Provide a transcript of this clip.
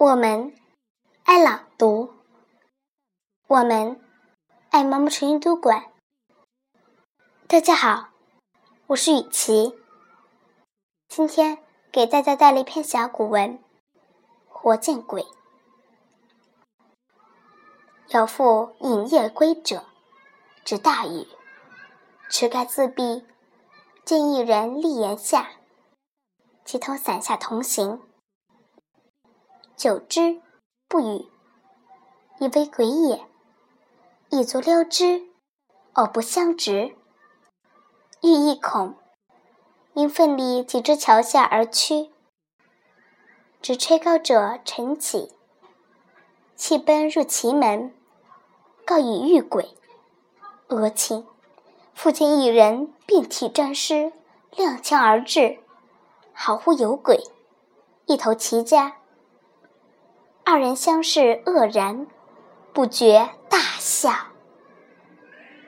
我们爱朗读，我们爱毛毛虫阅读馆。大家好，我是雨琪，今天给大家带来一篇小古文《活见鬼》。有负饮夜归者，值大雨，持盖自闭，见一人立檐下，其同伞下同行。久之，不语，以为鬼也。以足撩之，偶不相执。欲亦恐，因奋力挤至桥下而趋。只吹高者晨起，弃奔入其门，告以遇鬼。俄顷，复见一人遍体沾湿，踉跄而至，好乎有鬼，一投其家。二人相视愕然，不觉大笑。